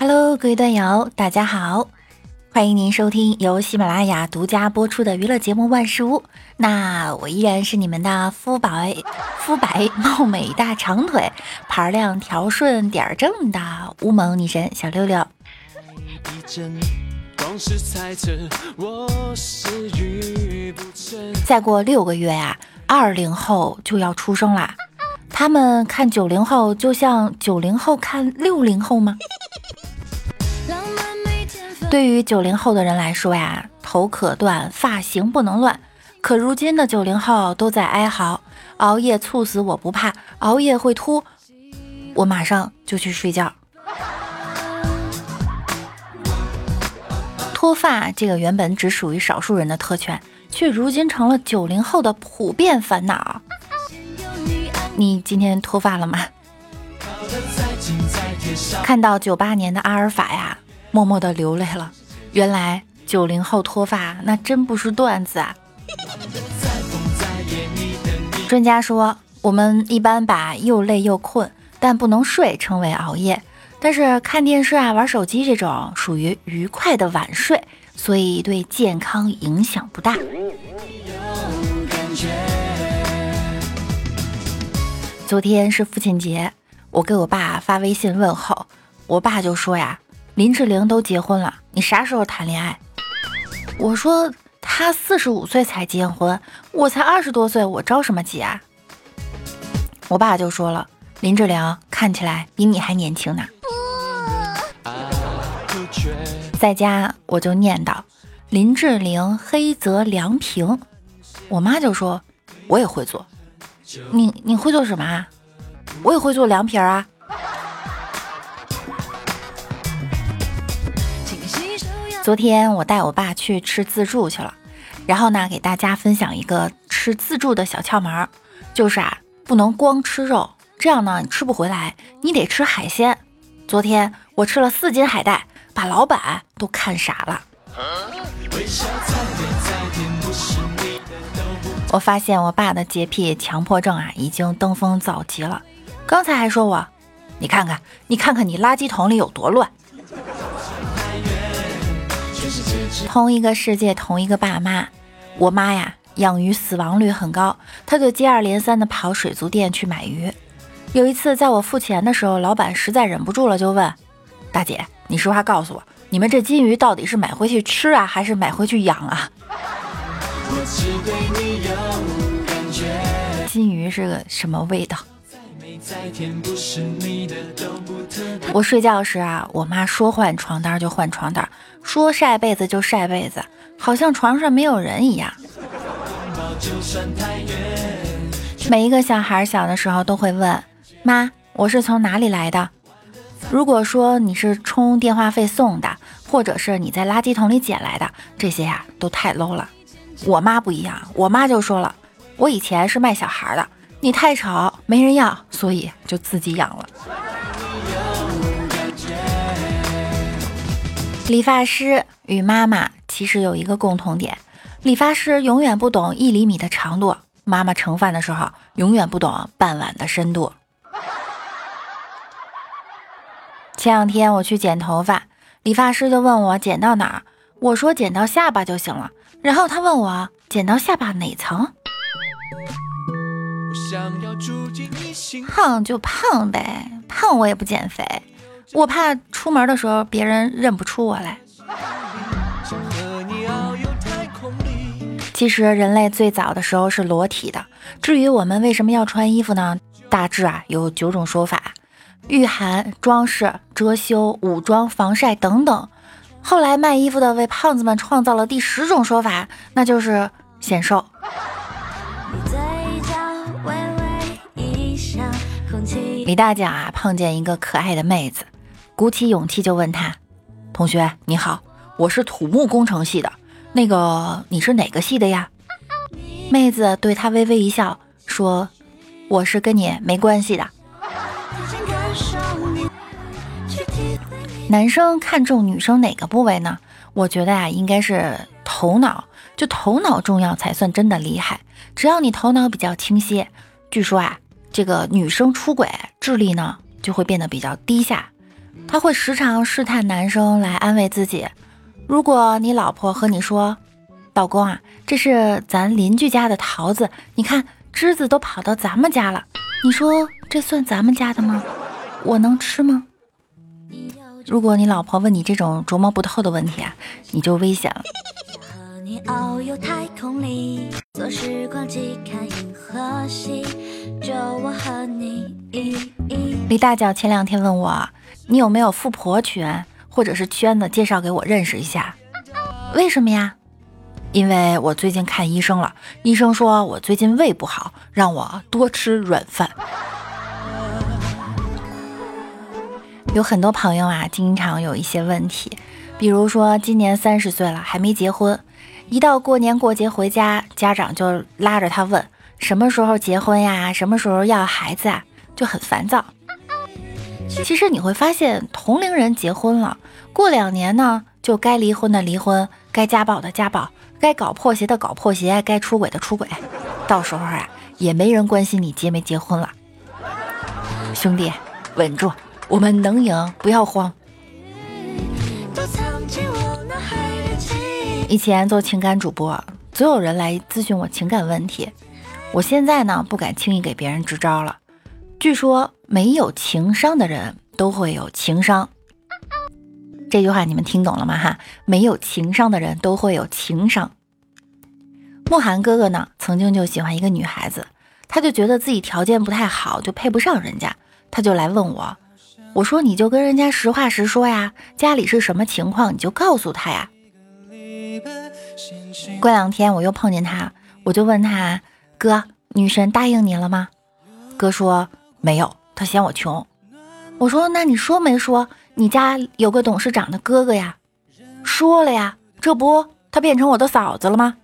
Hello，各位段友，大家好，欢迎您收听由喜马拉雅独家播出的娱乐节目《万事屋》。那我依然是你们的肤白、肤白貌美大长腿、盘量条顺点儿正的乌蒙女神小六六。再过六个月呀，二零后就要出生啦。他们看九零后，就像九零后看六零后吗？对于九零后的人来说呀，头可断，发型不能乱。可如今的九零后都在哀嚎：熬夜猝死我不怕，熬夜会秃，我马上就去睡觉。脱发这个原本只属于少数人的特权，却如今成了九零后的普遍烦恼。你今天脱发了吗？看到九八年的阿尔法呀。默默的流泪了。原来九零后脱发那真不是段子啊！专家说，我们一般把又累又困但不能睡称为熬夜，但是看电视啊、玩手机这种属于愉快的晚睡，所以对健康影响不大。昨天是父亲节，我给我爸发微信问候，我爸就说呀。林志玲都结婚了，你啥时候谈恋爱？我说她四十五岁才结婚，我才二十多岁，我着什么急啊？我爸就说了，林志玲看起来比你还年轻呢。在家我就念叨林志玲黑泽凉平，我妈就说我也会做，你你会做什么啊？我也会做凉皮儿啊。昨天我带我爸去吃自助去了，然后呢，给大家分享一个吃自助的小窍门，就是啊，不能光吃肉，这样呢你吃不回来，你得吃海鲜。昨天我吃了四斤海带，把老板都看傻了。我发现我爸的洁癖强迫症啊，已经登峰造极了。刚才还说我，你看看，你看看你垃圾桶里有多乱。同一个世界，同一个爸妈。我妈呀，养鱼死亡率很高，她就接二连三的跑水族店去买鱼。有一次，在我付钱的时候，老板实在忍不住了，就问：“大姐，你实话告诉我，你们这金鱼到底是买回去吃啊，还是买回去养啊？”金鱼是个什么味道？我睡觉时啊，我妈说换床单就换床单，说晒被子就晒被子，好像床上没有人一样。每一个小孩小的时候都会问妈：“我是从哪里来的？”如果说你是充电话费送的，或者是你在垃圾桶里捡来的，这些呀都太 low 了。我妈不一样，我妈就说了：“我以前是卖小孩的。”你太吵，没人要，所以就自己养了。理发师与妈妈其实有一个共同点：理发师永远不懂一厘米的长度，妈妈盛饭的时候永远不懂半碗的深度。前两天我去剪头发，理发师就问我剪到哪儿，我说剪到下巴就行了。然后他问我剪到下巴哪层？胖就胖呗，胖我也不减肥，我怕出门的时候别人认不出我来。其实人类最早的时候是裸体的，至于我们为什么要穿衣服呢？大致啊有九种说法：御寒、装饰、遮羞、武装、防晒等等。后来卖衣服的为胖子们创造了第十种说法，那就是显瘦。李大脚啊，碰见一个可爱的妹子，鼓起勇气就问她：“同学你好，我是土木工程系的，那个你是哪个系的呀？”妹子对他微微一笑，说：“我是跟你没关系的。”男生看中女生哪个部位呢？我觉得啊，应该是头脑，就头脑重要才算真的厉害。只要你头脑比较清晰，据说啊。这个女生出轨，智力呢就会变得比较低下。他会时常试探男生来安慰自己。如果你老婆和你说：“老公啊，这是咱邻居家的桃子，你看枝子都跑到咱们家了。”你说这算咱们家的吗？我能吃吗？如果你老婆问你这种琢磨不透的问题啊，你就危险了。你遨游太空里，坐时光机看银河系，就我和你李大脚前两天问我，你有没有富婆圈或者是圈子，介绍给我认识一下。为什么呀？因为我最近看医生了，医生说我最近胃不好，让我多吃软饭。有很多朋友啊，经常有一些问题，比如说今年三十岁了还没结婚，一到过年过节回家，家长就拉着他问什么时候结婚呀，什么时候要孩子啊，就很烦躁。其实你会发现，同龄人结婚了，过两年呢，就该离婚的离婚，该家暴的家暴，该搞破鞋的搞破鞋，该出轨的出轨，到时候啊，也没人关心你结没结婚了。兄弟，稳住。我们能赢，不要慌。以前做情感主播，总有人来咨询我情感问题。我现在呢，不敢轻易给别人支招了。据说没有情商的人都会有情商，这句话你们听懂了吗？哈，没有情商的人都会有情商。慕寒哥哥呢，曾经就喜欢一个女孩子，他就觉得自己条件不太好，就配不上人家，他就来问我。我说你就跟人家实话实说呀，家里是什么情况你就告诉他呀。过两天我又碰见他，我就问他哥，女神答应你了吗？哥说没有，他嫌我穷。我说那你说没说你家有个董事长的哥哥呀？说了呀，这不他变成我的嫂子了吗？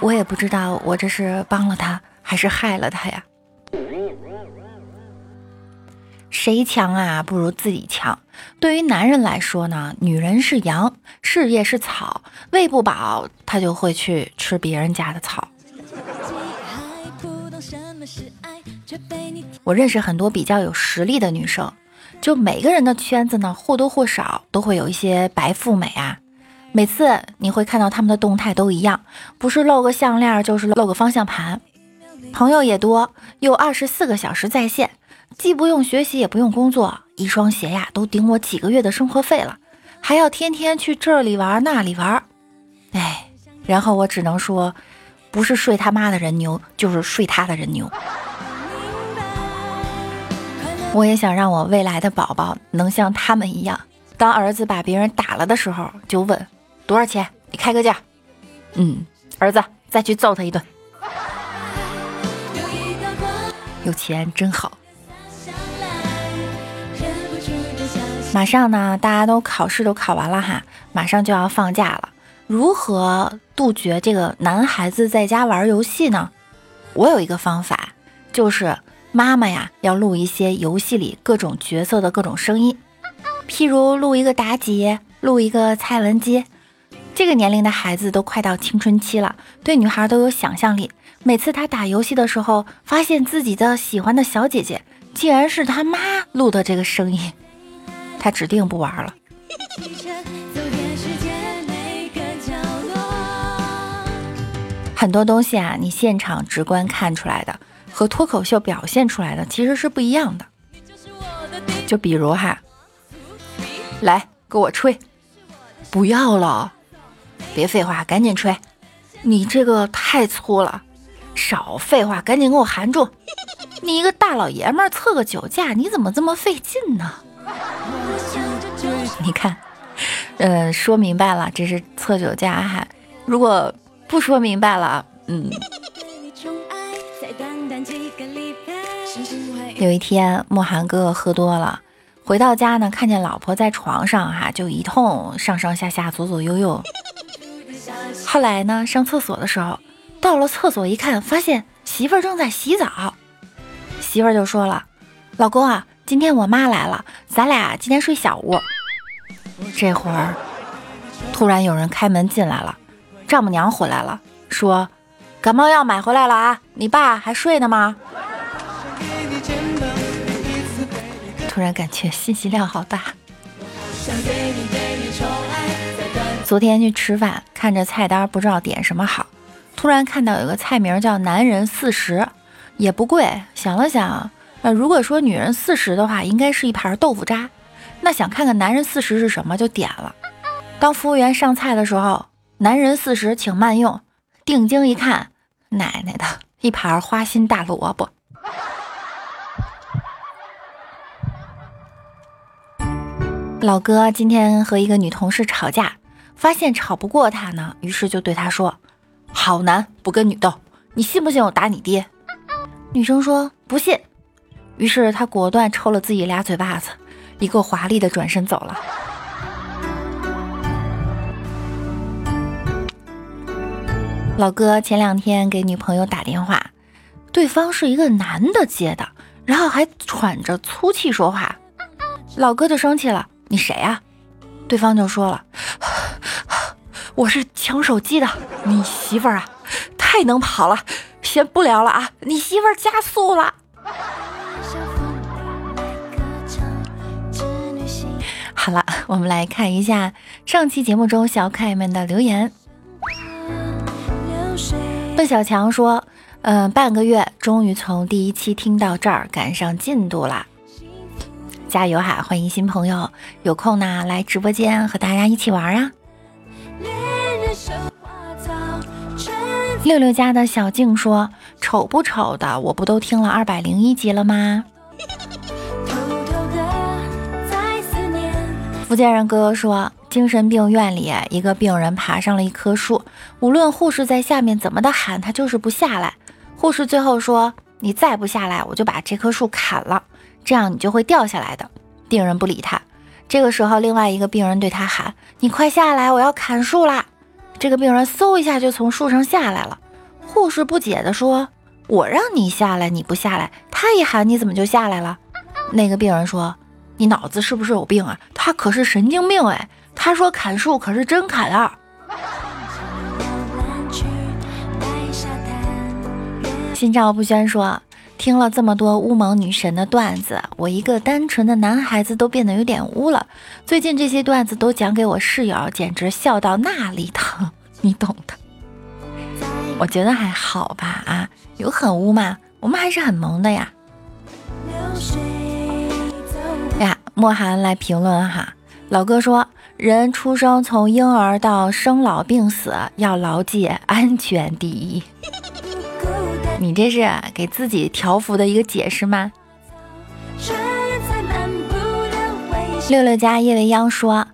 我也不知道我这是帮了他还是害了他呀。谁强啊？不如自己强。对于男人来说呢，女人是羊，事业是草，喂不饱他就会去吃别人家的草。我认识很多比较有实力的女生，就每个人的圈子呢，或多或少都会有一些白富美啊。每次你会看到他们的动态都一样，不是露个项链，就是露个方向盘。朋友也多，又二十四个小时在线。既不用学习，也不用工作，一双鞋呀都顶我几个月的生活费了，还要天天去这里玩那里玩，哎，然后我只能说，不是睡他妈的人牛，就是睡他的人牛。我也想让我未来的宝宝能像他们一样，当儿子把别人打了的时候，就问多少钱，你开个价。嗯，儿子再去揍他一顿，有钱真好。马上呢，大家都考试都考完了哈，马上就要放假了。如何杜绝这个男孩子在家玩游戏呢？我有一个方法，就是妈妈呀要录一些游戏里各种角色的各种声音，譬如录一个妲己，录一个蔡文姬。这个年龄的孩子都快到青春期了，对女孩都有想象力。每次他打游戏的时候，发现自己的喜欢的小姐姐竟然是他妈录的这个声音。他指定不玩了。很多东西啊，你现场直观看出来的和脱口秀表现出来的其实是不一样的。就比如哈，来给我吹，不要了，别废话，赶紧吹。你这个太粗了，少废话，赶紧给我含住。你一个大老爷们儿测个酒驾，你怎么这么费劲呢？你看，呃，说明白了，这是测酒驾哈。如果不说明白了，嗯。有一天，莫寒哥哥喝多了，回到家呢，看见老婆在床上哈，就一通上上下下、左左右右。后来呢，上厕所的时候，到了厕所一看，发现媳妇儿正在洗澡，媳妇儿就说了：“老公啊。”今天我妈来了，咱俩今天睡小屋。这会儿突然有人开门进来了，丈母娘回来了，说感冒药买回来了啊，你爸还睡呢吗？突然感觉信息量好大。昨天去吃饭，看着菜单不知道点什么好，突然看到有个菜名叫“男人四十”，也不贵。想了想，如果说女人四十的话，应该是一盘豆腐渣。那想看看男人四十是什么，就点了。当服务员上菜的时候，“男人四十，请慢用。”定睛一看，奶奶的一盘花心大萝卜。老哥今天和一个女同事吵架，发现吵不过她呢，于是就对她说：“好男不跟女斗，你信不信我打你爹？”女生说不信，于是他果断抽了自己俩嘴巴子，一个华丽的转身走了。老哥前两天给女朋友打电话，对方是一个男的接的，然后还喘着粗气说话，老哥就生气了。你谁呀？对方就说了：“我是抢手机的，你媳妇儿啊，太能跑了，先不聊了啊，你媳妇儿加速了。”好了，我们来看一下上期节目中小可爱们的留言。笨小强说：“嗯，半个月，终于从第一期听到这儿，赶上进度了。”加油哈！欢迎新朋友，有空呢来直播间和大家一起玩啊！六六家的小静说：“丑不丑的，我不都听了二百零一集了吗？”福建人哥哥说：“精神病院里，一个病人爬上了一棵树，无论护士在下面怎么的喊，他就是不下来。护士最后说：‘你再不下来，我就把这棵树砍了。’”这样你就会掉下来的。病人不理他。这个时候，另外一个病人对他喊：“你快下来，我要砍树啦！”这个病人嗖一下就从树上下来了。护士不解地说：“我让你下来，你不下来。他一喊，你怎么就下来了？”那个病人说：“你脑子是不是有病啊？他可是神经病哎！他说砍树可是真砍啊！”心照不宣说。听了这么多乌蒙女神的段子，我一个单纯的男孩子都变得有点污了。最近这些段子都讲给我室友，简直笑到那里疼，你懂的。我觉得还好吧，啊，有很污吗？我们还是很萌的呀。呀，莫寒来评论哈，老哥说，人出生从婴儿到生老病死，要牢记安全第一。你这是给自己条幅的一个解释吗？六六加叶未央说：“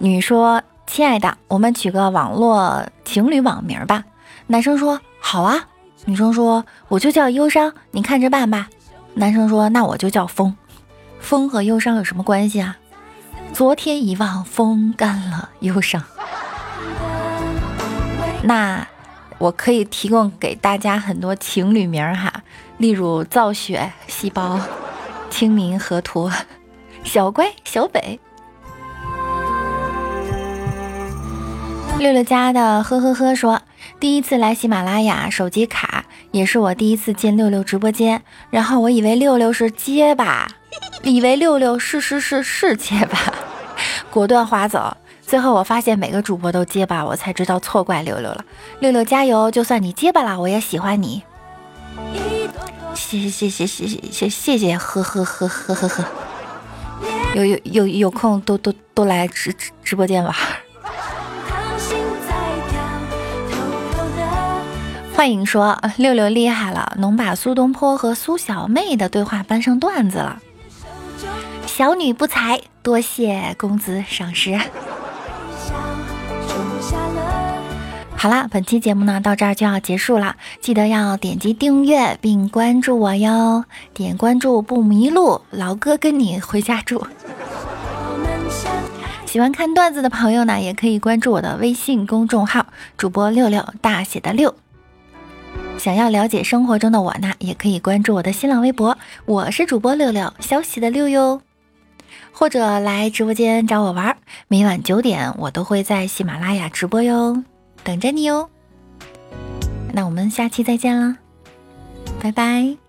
女说，亲爱的，我们取个网络情侣网名吧。”男生说：“好啊。”女生说：“我就叫忧伤，你看着办吧。”男生说：“那我就叫风。风和忧伤有什么关系啊？昨天遗忘，风干了忧伤。那。”我可以提供给大家很多情侣名哈，例如造血、细胞、清明、河图、小乖、小北。六六家的呵呵呵说，第一次来喜马拉雅，手机卡，也是我第一次进六六直播间，然后我以为六六是结巴，以为六六是是是是结巴，果断划走。最后我发现每个主播都结巴，我才知道错怪六六了。六六加油！就算你结巴了，我也喜欢你。谢谢谢谢谢谢谢谢谢呵呵呵呵呵呵。有有有有空都都都来直直直播间玩。幻影说六六厉害了，能把苏东坡和苏小妹的对话搬上段子了。小女不才，多谢公子赏识。好啦，本期节目呢到这儿就要结束了，记得要点击订阅并关注我哟，点关注不迷路，老哥跟你回家住。喜欢看段子的朋友呢，也可以关注我的微信公众号主播六六大写的六。想要了解生活中的我呢，也可以关注我的新浪微博，我是主播六六，消息的六哟。或者来直播间找我玩，每晚九点我都会在喜马拉雅直播哟。等着你哟，那我们下期再见啦，拜拜。